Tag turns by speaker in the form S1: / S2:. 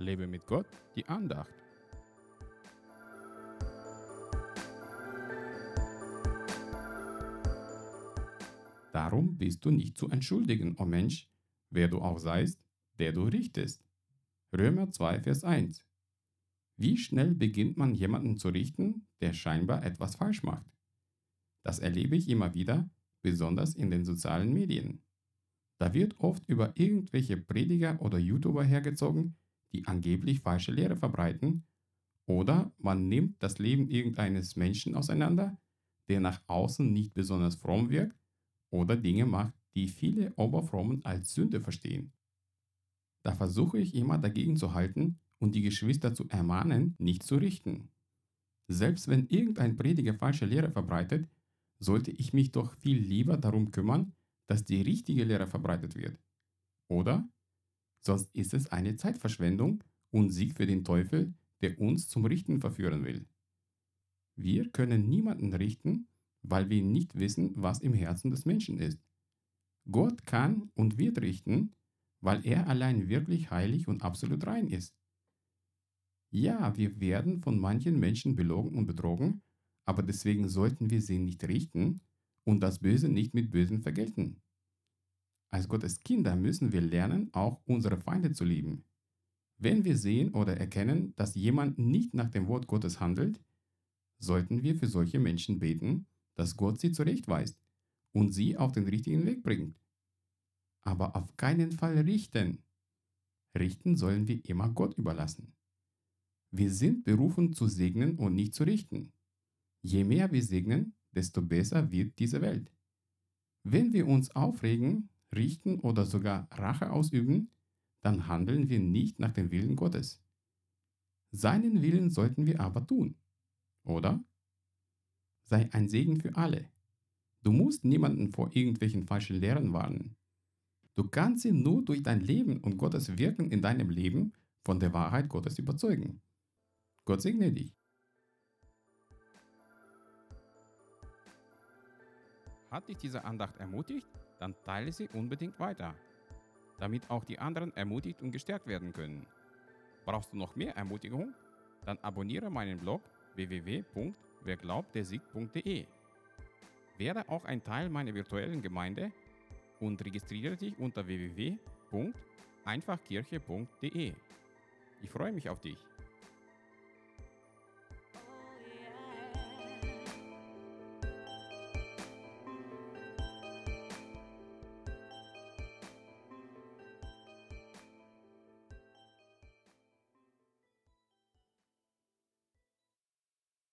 S1: Lebe mit Gott, die Andacht. Darum bist du nicht zu entschuldigen, o oh Mensch, wer du auch seist, der du richtest. Römer 2, Vers 1. Wie schnell beginnt man jemanden zu richten, der scheinbar etwas falsch macht? Das erlebe ich immer wieder, besonders in den sozialen Medien. Da wird oft über irgendwelche Prediger oder YouTuber hergezogen, die angeblich falsche Lehre verbreiten, oder man nimmt das Leben irgendeines Menschen auseinander, der nach außen nicht besonders fromm wirkt oder Dinge macht, die viele Oberfrommen als Sünde verstehen. Da versuche ich immer dagegen zu halten und die Geschwister zu ermahnen, nicht zu richten. Selbst wenn irgendein Prediger falsche Lehre verbreitet, sollte ich mich doch viel lieber darum kümmern, dass die richtige Lehre verbreitet wird. Oder? Sonst ist es eine Zeitverschwendung und Sieg für den Teufel, der uns zum Richten verführen will. Wir können niemanden richten, weil wir nicht wissen, was im Herzen des Menschen ist. Gott kann und wird richten, weil er allein wirklich heilig und absolut rein ist. Ja, wir werden von manchen Menschen belogen und betrogen, aber deswegen sollten wir sie nicht richten und das Böse nicht mit Bösen vergelten. Als Gottes Kinder müssen wir lernen, auch unsere Feinde zu lieben. Wenn wir sehen oder erkennen, dass jemand nicht nach dem Wort Gottes handelt, sollten wir für solche Menschen beten, dass Gott sie zurechtweist und sie auf den richtigen Weg bringt aber auf keinen Fall richten. Richten sollen wir immer Gott überlassen. Wir sind berufen zu segnen und nicht zu richten. Je mehr wir segnen, desto besser wird diese Welt. Wenn wir uns aufregen, richten oder sogar Rache ausüben, dann handeln wir nicht nach dem Willen Gottes. Seinen Willen sollten wir aber tun, oder? Sei ein Segen für alle. Du musst niemanden vor irgendwelchen falschen Lehren warnen. Du kannst sie nur durch dein Leben und Gottes Wirken in deinem Leben von der Wahrheit Gottes überzeugen. Gott segne dich. Hat dich diese Andacht ermutigt? Dann teile sie unbedingt weiter, damit auch die anderen ermutigt und gestärkt werden können. Brauchst du noch mehr Ermutigung? Dann abonniere meinen Blog www.werglaubtdersieg.de. Werde auch ein Teil meiner virtuellen Gemeinde und registriere dich unter www.einfachkirche.de. Ich freue mich auf dich.